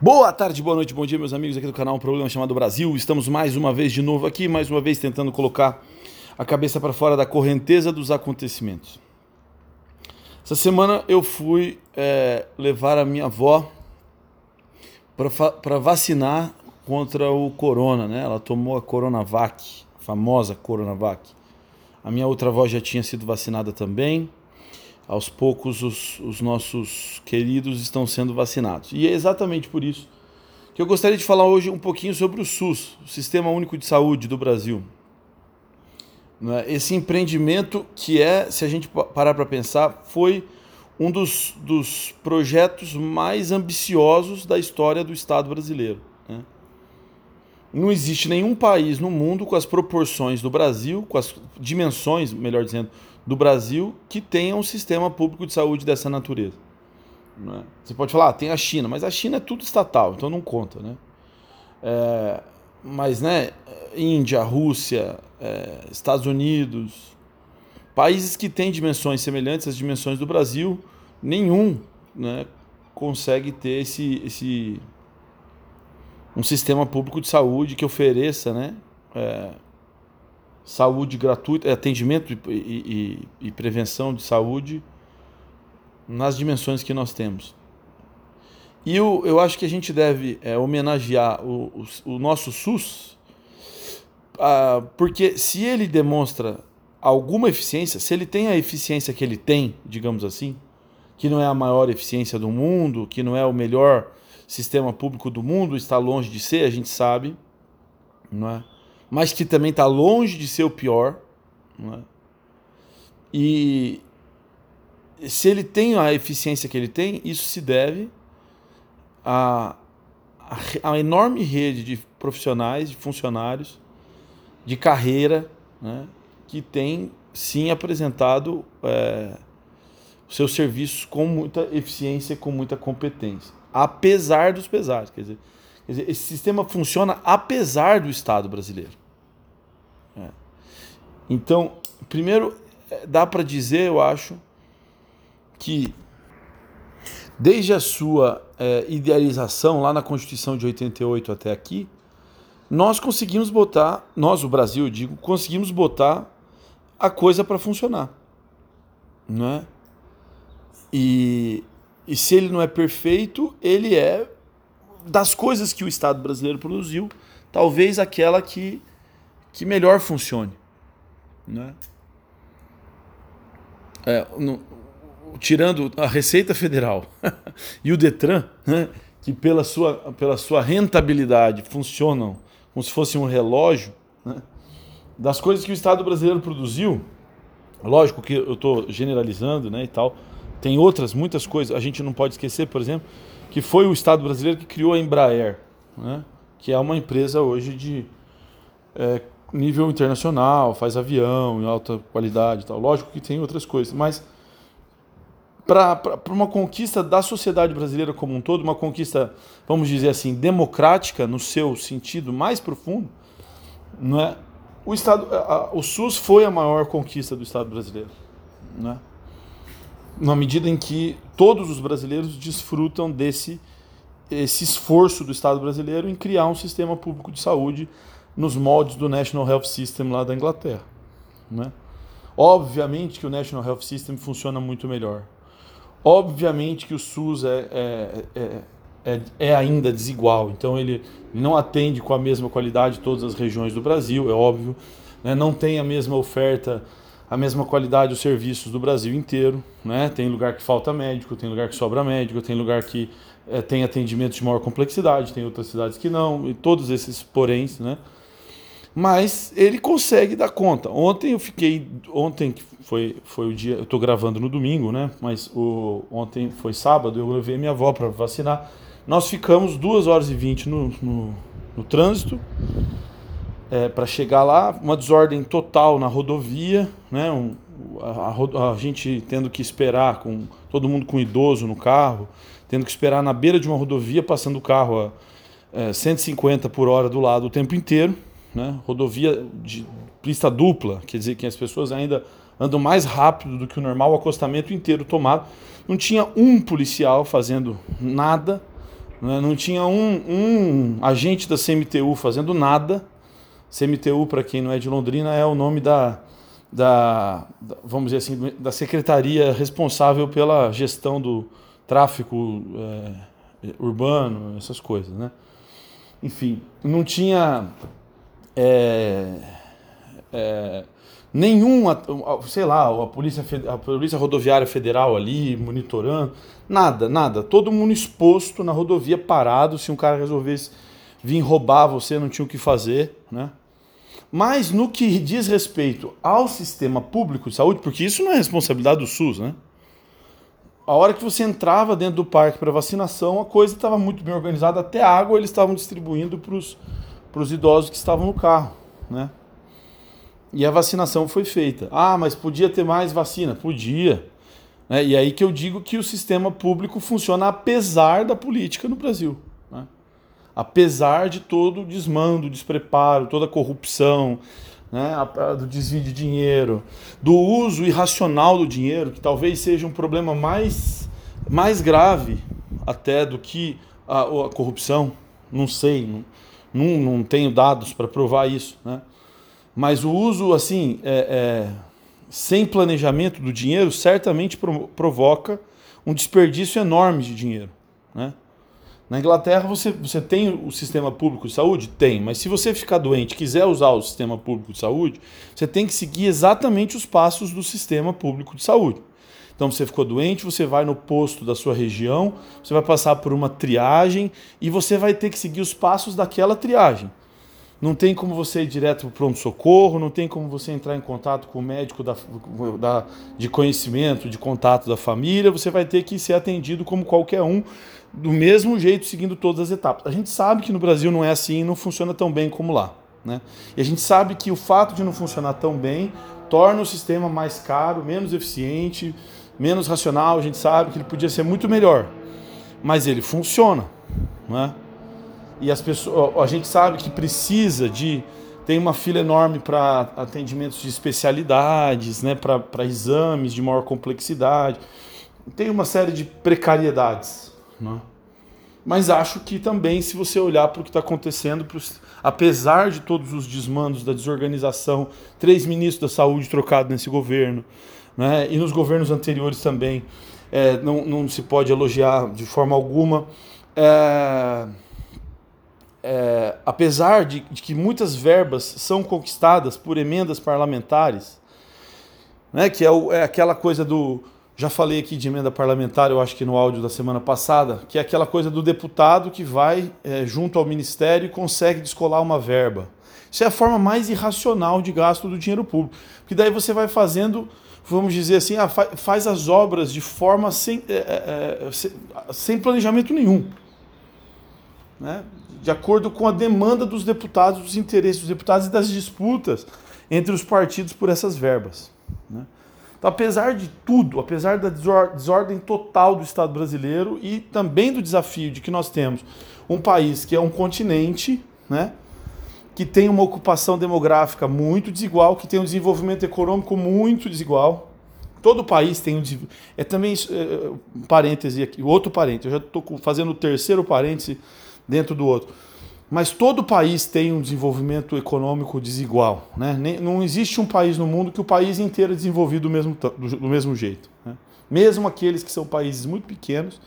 Boa tarde, boa noite, bom dia, meus amigos aqui do canal, um programa chamado Brasil. Estamos mais uma vez de novo aqui, mais uma vez tentando colocar a cabeça para fora da correnteza dos acontecimentos. Essa semana eu fui é, levar a minha avó para vacinar contra o corona, né? Ela tomou a Coronavac, a famosa Coronavac. A minha outra avó já tinha sido vacinada também aos poucos os, os nossos queridos estão sendo vacinados. E é exatamente por isso que eu gostaria de falar hoje um pouquinho sobre o SUS, o Sistema Único de Saúde do Brasil. É? Esse empreendimento que é, se a gente parar para pensar, foi um dos, dos projetos mais ambiciosos da história do Estado brasileiro. Né? Não existe nenhum país no mundo com as proporções do Brasil, com as dimensões, melhor dizendo, do Brasil que tenha um sistema público de saúde dessa natureza. É? Você pode falar, ah, tem a China, mas a China é tudo estatal, então não conta, né? É, mas, né, Índia, Rússia, é, Estados Unidos, países que têm dimensões semelhantes às dimensões do Brasil, nenhum né, consegue ter esse, esse um sistema público de saúde que ofereça né, é, saúde gratuita, atendimento e, e, e, prevenção de saúde nas dimensões que nós temos. E eu, eu acho que a gente deve é, homenagear o, o, o, nosso SUS, ah, porque se ele demonstra alguma eficiência, se ele tem a eficiência que ele tem, digamos assim, que não é a maior eficiência do mundo, que não é o melhor sistema público do mundo, está longe de ser, a gente sabe, não é? Mas que também está longe de ser o pior. É? E se ele tem a eficiência que ele tem, isso se deve à, à enorme rede de profissionais, de funcionários, de carreira, né, que tem sim apresentado é, seus serviços com muita eficiência, com muita competência, apesar dos pesares. Quer dizer, quer dizer esse sistema funciona apesar do Estado brasileiro. Então, primeiro, é, dá para dizer, eu acho, que desde a sua é, idealização lá na Constituição de 88 até aqui, nós conseguimos botar, nós, o Brasil, eu digo, conseguimos botar a coisa para funcionar. Não é? E, e se ele não é perfeito, ele é das coisas que o Estado brasileiro produziu, talvez aquela que que melhor funcione. Né? É, no, tirando a Receita Federal e o Detran, né, que pela sua, pela sua rentabilidade funcionam como se fosse um relógio, né, das coisas que o Estado brasileiro produziu, lógico que eu estou generalizando né, e tal, tem outras, muitas coisas, a gente não pode esquecer, por exemplo, que foi o Estado brasileiro que criou a Embraer, né, que é uma empresa hoje de é, nível internacional, faz avião em alta qualidade tal. Lógico que tem outras coisas, mas para uma conquista da sociedade brasileira como um todo, uma conquista, vamos dizer assim, democrática no seu sentido mais profundo, não é? O Estado, a, o SUS foi a maior conquista do Estado brasileiro, não é? Na medida em que todos os brasileiros desfrutam desse esse esforço do Estado brasileiro em criar um sistema público de saúde nos moldes do National Health System lá da Inglaterra. Né? Obviamente que o National Health System funciona muito melhor. Obviamente que o SUS é, é, é, é, é ainda desigual, então ele não atende com a mesma qualidade todas as regiões do Brasil, é óbvio. Né? Não tem a mesma oferta, a mesma qualidade dos serviços do Brasil inteiro. Né? Tem lugar que falta médico, tem lugar que sobra médico, tem lugar que é, tem atendimento de maior complexidade, tem outras cidades que não, e todos esses poréns, né? Mas ele consegue dar conta. Ontem eu fiquei, ontem foi, foi o dia, eu estou gravando no domingo, né? Mas o, ontem foi sábado, eu levei minha avó para vacinar. Nós ficamos 2 horas e 20 no, no, no trânsito é, para chegar lá, uma desordem total na rodovia, né? Um, a, a, a, gente tendo que esperar, com todo mundo com idoso no carro, tendo que esperar na beira de uma rodovia, passando o carro a é, 150 por hora do lado o tempo inteiro né? rodovia de pista dupla, quer dizer que as pessoas ainda andam mais rápido do que o normal, o acostamento inteiro tomado. Não tinha um policial fazendo nada, Né? Não tinha um, um agente da CMTU fazendo nada. CMTU, para quem não é de Londrina, é o nome da, da, vamos dizer assim, da secretaria responsável pela gestão do tráfico é, urbano, essas coisas, né? Enfim, não tinha é, é, nenhum, sei lá, a polícia, a polícia rodoviária federal ali monitorando, nada, nada. Todo mundo exposto na rodovia parado. Se um cara resolvesse vir roubar você, não tinha o que fazer, né? Mas no que diz respeito ao sistema público de saúde, porque isso não é responsabilidade do SUS, né? A hora que você entrava dentro do parque para vacinação, a coisa estava muito bem organizada, até água eles estavam distribuindo para os idosos que estavam no carro, né? E a vacinação foi feita. Ah, mas podia ter mais vacina? Podia. Né? E aí que eu digo que o sistema público funciona apesar da política no Brasil. Né? Apesar de todo o desmando, despreparo, toda a corrupção, né? do desvio de dinheiro, do uso irracional do dinheiro, que talvez seja um problema mais, mais grave até do que a, a corrupção. Não sei, não, não, não tenho dados para provar isso. Né? Mas o uso, assim, é, é, sem planejamento do dinheiro, certamente provoca um desperdício enorme de dinheiro. Né? Na Inglaterra você, você tem o sistema público de saúde? Tem, mas se você ficar doente quiser usar o sistema público de saúde, você tem que seguir exatamente os passos do sistema público de saúde. Então você ficou doente, você vai no posto da sua região, você vai passar por uma triagem e você vai ter que seguir os passos daquela triagem. Não tem como você ir direto para o pronto-socorro, não tem como você entrar em contato com o médico da, da, de conhecimento, de contato da família, você vai ter que ser atendido como qualquer um, do mesmo jeito, seguindo todas as etapas. A gente sabe que no Brasil não é assim, não funciona tão bem como lá. Né? E a gente sabe que o fato de não funcionar tão bem torna o sistema mais caro, menos eficiente, menos racional. A gente sabe que ele podia ser muito melhor, mas ele funciona. Né? e as pessoas, a gente sabe que precisa de tem uma fila enorme para atendimentos de especialidades, né, para exames de maior complexidade. Tem uma série de precariedades. Né? Mas acho que também, se você olhar para o que está acontecendo, apesar de todos os desmandos da desorganização, três ministros da saúde trocados nesse governo, né, e nos governos anteriores também, é, não, não se pode elogiar de forma alguma. É, é, apesar de, de, que muitas verbas são conquistadas por emendas parlamentares, né, que é, o, é, aquela coisa do. Já falei aqui de emenda parlamentar, eu acho que no áudio da semana passada, que é aquela coisa do deputado que vai é, junto ao ministério e consegue descolar uma verba. Isso é a forma mais irracional de gasto do dinheiro público. Porque daí você vai fazendo, vamos dizer assim, ah, faz as obras de forma sem, é, é, sem planejamento nenhum. Né? de acordo com a demanda dos deputados, dos interesses dos deputados e das disputas entre os partidos por essas verbas. Né? Então, apesar de tudo, apesar da desordem total do Estado brasileiro e também do desafio de que nós temos um país que é um continente, né? Que tem uma ocupação demográfica muito desigual, que tem um desenvolvimento econômico muito desigual. Todo país tem um é também é, um parêntese aqui, outro parêntese. Eu já estou fazendo o terceiro parêntese dentro do outro. Mas todo país tem um desenvolvimento econômico desigual. Né? Não existe um país no mundo que o país inteiro é desenvolvido do mesmo, do mesmo jeito. Né? Mesmo aqueles que são países muito pequenos,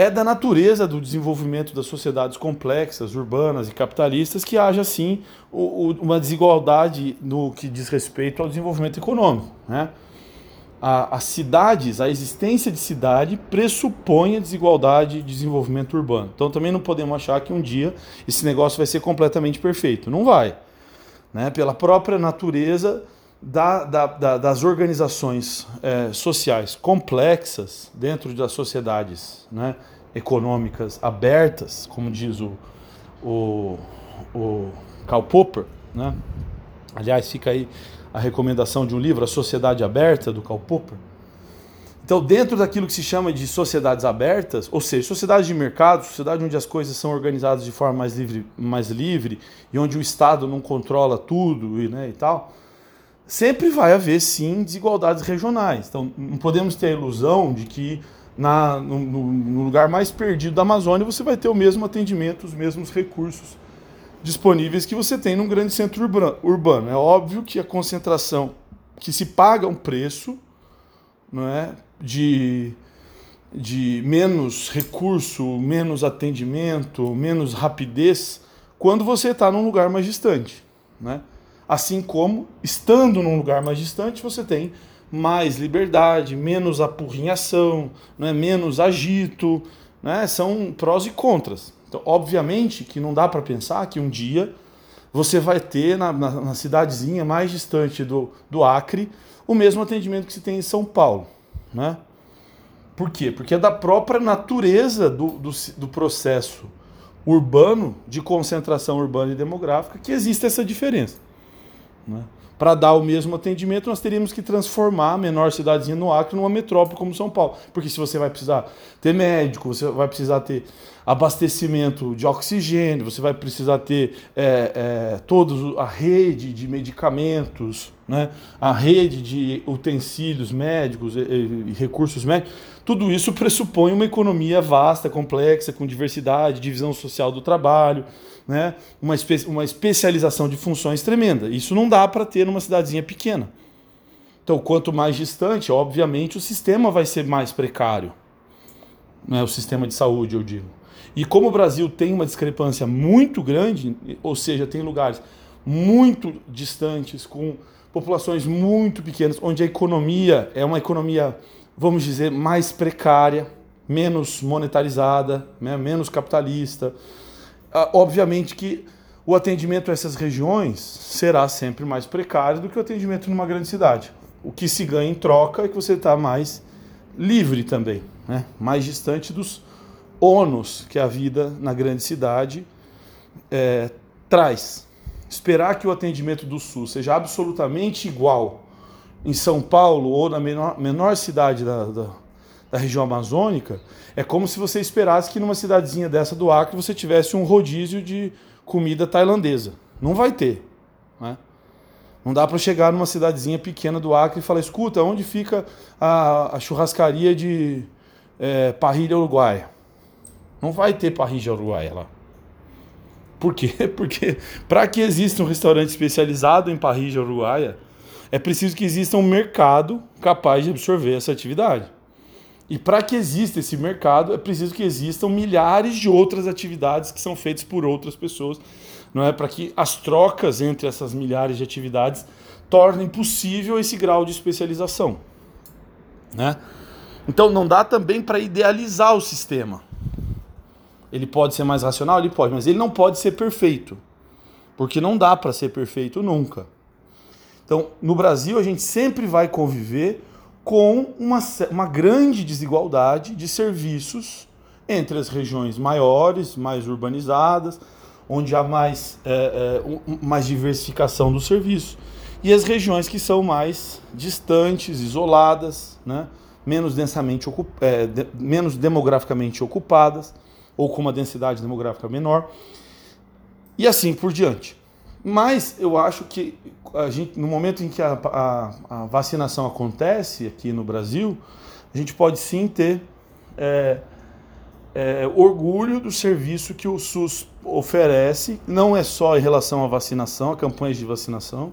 é da natureza do desenvolvimento das sociedades complexas, urbanas e capitalistas que haja, sim, uma desigualdade no que diz respeito ao desenvolvimento econômico. Né? as cidades, a existência de cidade pressupõe a desigualdade de desenvolvimento urbano. Então também não podemos achar que um dia esse negócio vai ser completamente perfeito. Não vai. Né? Pela própria natureza da, da, da, das organizações é, sociais complexas dentro das sociedades né, econômicas abertas, como diz o, o, o Karl Popper. Né? Aliás, fica aí a recomendação de um livro, A Sociedade Aberta, do Karl Popper. Então, dentro daquilo que se chama de sociedades abertas, ou seja, sociedade de mercado, sociedade onde as coisas são organizadas de forma mais livre, mais livre e onde o Estado não controla tudo e, né, e tal, sempre vai haver sim desigualdades regionais. Então, não podemos ter a ilusão de que na, no, no, lugar mais perdido da Amazônia, você vai ter o mesmo atendimento, os mesmos recursos disponíveis que você tem num grande centro urbano. É óbvio que a concentração, que se paga um preço não é, de, de menos recurso, menos atendimento, menos rapidez, quando você está num lugar mais distante. Né? Assim como, estando num lugar mais distante, você tem mais liberdade, menos apurrinhação, né, menos agito, né, são prós e contras. Então, obviamente que não dá para pensar que um dia você vai ter na, na, na, cidadezinha mais distante do, do Acre o mesmo atendimento que se tem em São Paulo. Né? Por quê? Porque é da própria natureza do, do, do processo urbano, de concentração urbana e demográfica, que existe essa diferença. Né? para dar o mesmo atendimento, nós teríamos que transformar a menor cidadezinha no Acre numa metrópole como São Paulo. Porque se você vai precisar ter médico, você vai precisar ter abastecimento de oxigênio, você vai precisar ter é, é, toda a rede de medicamentos, né? a rede de utensílios médicos e, e recursos médicos, tudo isso pressupõe uma economia vasta, complexa, com diversidade, divisão social do trabalho né, uma, espe uma especialização de funções tremenda. Isso não dá para ter numa cidadezinha pequena. Então, quanto mais distante, obviamente, o sistema vai ser mais precário. Né, o sistema de saúde, eu digo. E como o Brasil tem uma discrepância muito grande, ou seja, tem lugares muito distantes, com populações muito pequenas, onde a economia é uma economia, vamos dizer, mais precária, menos monetarizada, né, menos capitalista, ah, obviamente que o atendimento a essas regiões será sempre mais precário do que o atendimento numa grande cidade. O que se ganha em troca é que você está mais livre também, né? mais distante dos ônus que a vida na grande cidade é, traz. Esperar que o atendimento do Sul seja absolutamente igual em São Paulo ou na menor, menor cidade da, da da região amazônica, é como se você esperasse que numa cidadezinha dessa do Acre você tivesse um rodízio de comida tailandesa. Não vai ter. Né? Não dá para chegar numa cidadezinha pequena do Acre e falar: escuta, onde fica a, a churrascaria de é, parrilha uruguaia? Não vai ter parrilha uruguaia lá. Por quê? Porque para que exista um restaurante especializado em parrilha uruguaia, é preciso que exista um mercado capaz de absorver essa atividade. E para que exista esse mercado, é preciso que existam milhares de outras atividades que são feitas por outras pessoas, não é? Para que as trocas entre essas milhares de atividades tornem possível esse grau de especialização, né? Então não dá também para idealizar o sistema. Ele pode ser mais racional, ele pode, mas ele não pode ser perfeito, porque não dá para ser perfeito nunca. Então, no Brasil a gente sempre vai conviver com uma, uma grande desigualdade de serviços entre as regiões maiores, mais urbanizadas, onde há mais, é, é, mais diversificação do serviço, e as regiões que são mais distantes, isoladas, né, menos densamente é, de, menos demograficamente ocupadas, ou com uma densidade demográfica menor, e assim por diante. Mas eu acho que gente, no momento em que a, a, a, vacinação acontece aqui no Brasil, a gente pode sim ter é, é, orgulho do serviço que o SUS oferece, não é só em relação à vacinação, a campanhas de vacinação,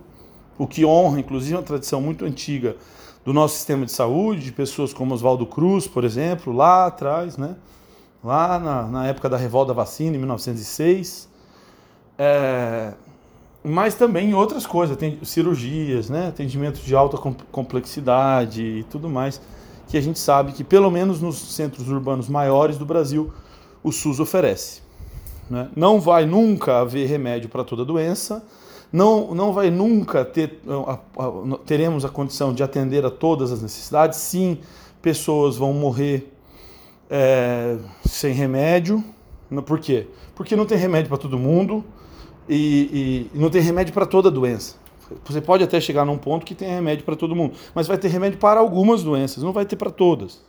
o que honra, inclusive, uma tradição muito antiga do nosso sistema de saúde, de pessoas como Oswaldo Cruz, por exemplo, lá atrás, né? Lá na, na época da revolta vacina, em 1906. É, mas também em outras coisas, tem cirurgias, né, atendimento de alta complexidade e tudo mais, que a gente sabe que pelo menos nos centros urbanos maiores do Brasil o SUS oferece. Né? Não vai nunca haver remédio para toda doença, não, não vai nunca ter, teremos a condição de atender a todas as necessidades. Sim, pessoas vão morrer é, sem remédio. Por quê? Porque não tem remédio para todo mundo e, e não tem remédio para toda doença. Você pode até chegar num ponto que tem remédio para todo mundo, mas vai ter remédio para algumas doenças, não vai ter para todas.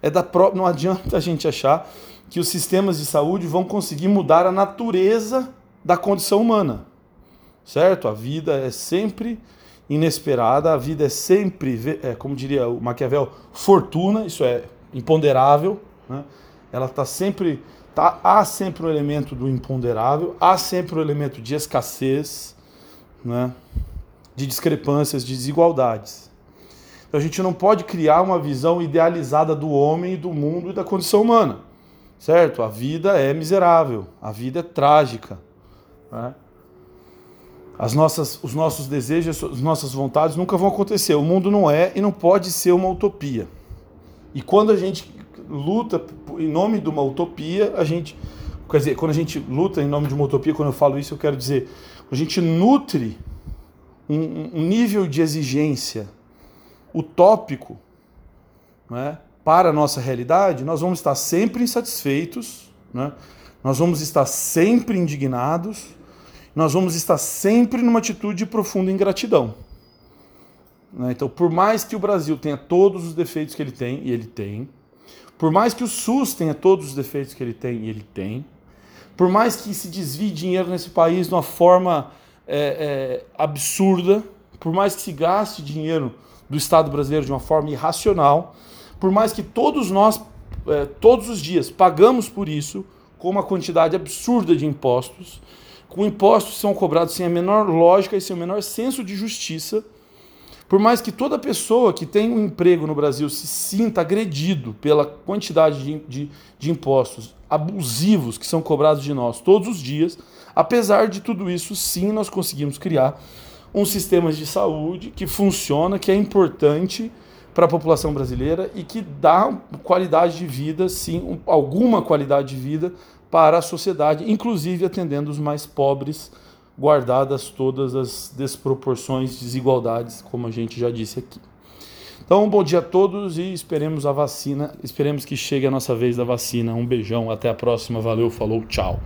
É da pró não adianta a gente achar que os sistemas de saúde vão conseguir mudar a natureza da condição humana. Certo? A vida é sempre inesperada, a vida é sempre, é, como diria o Maquiavel, fortuna, isso é imponderável, né? ela está sempre, tá, há sempre um elemento do imponderável, há sempre um elemento de escassez, né? de discrepâncias, de desigualdades. Então a gente não pode criar uma visão idealizada do homem, do mundo e da condição humana, certo? A vida é miserável, a vida é trágica. Né? As nossas, os nossos desejos, as nossas vontades nunca vão acontecer. O mundo não é e não pode ser uma utopia. E quando a gente luta em nome de uma utopia, a gente. Quer dizer, quando a gente luta em nome de uma utopia, quando eu falo isso, eu quero dizer, a gente nutre um, um nível de exigência utópico né, para a nossa realidade, nós vamos estar sempre insatisfeitos, né, nós vamos estar sempre indignados, nós vamos estar sempre numa atitude de profunda ingratidão. Né? Então, por mais que o Brasil tenha todos os defeitos que ele tem, e ele tem, por mais que o SUS tenha todos os defeitos que ele tem, e ele tem, por mais que se desvie dinheiro nesse país de uma forma é, é, absurda, por mais que se gaste dinheiro do Estado brasileiro de uma forma irracional, por mais que todos nós, é, todos os dias, pagamos por isso com uma quantidade absurda de impostos, com impostos que são cobrados sem a menor lógica e sem o menor senso de justiça, por mais que toda pessoa que tem um emprego no Brasil se sinta agredido pela quantidade de, de, de impostos abusivos que são cobrados de nós todos os dias, apesar de tudo isso, sim, nós conseguimos criar um sistema de saúde que funciona, que é importante para a população brasileira e que dá qualidade de vida, sim, alguma qualidade de vida para a sociedade, inclusive atendendo os mais pobres, guardadas todas as desproporções, desigualdades, como a gente já disse aqui. Então, bom dia a todos e esperemos a vacina, esperemos que chegue a nossa vez da vacina. Um beijão, até a próxima, valeu, falou, tchau.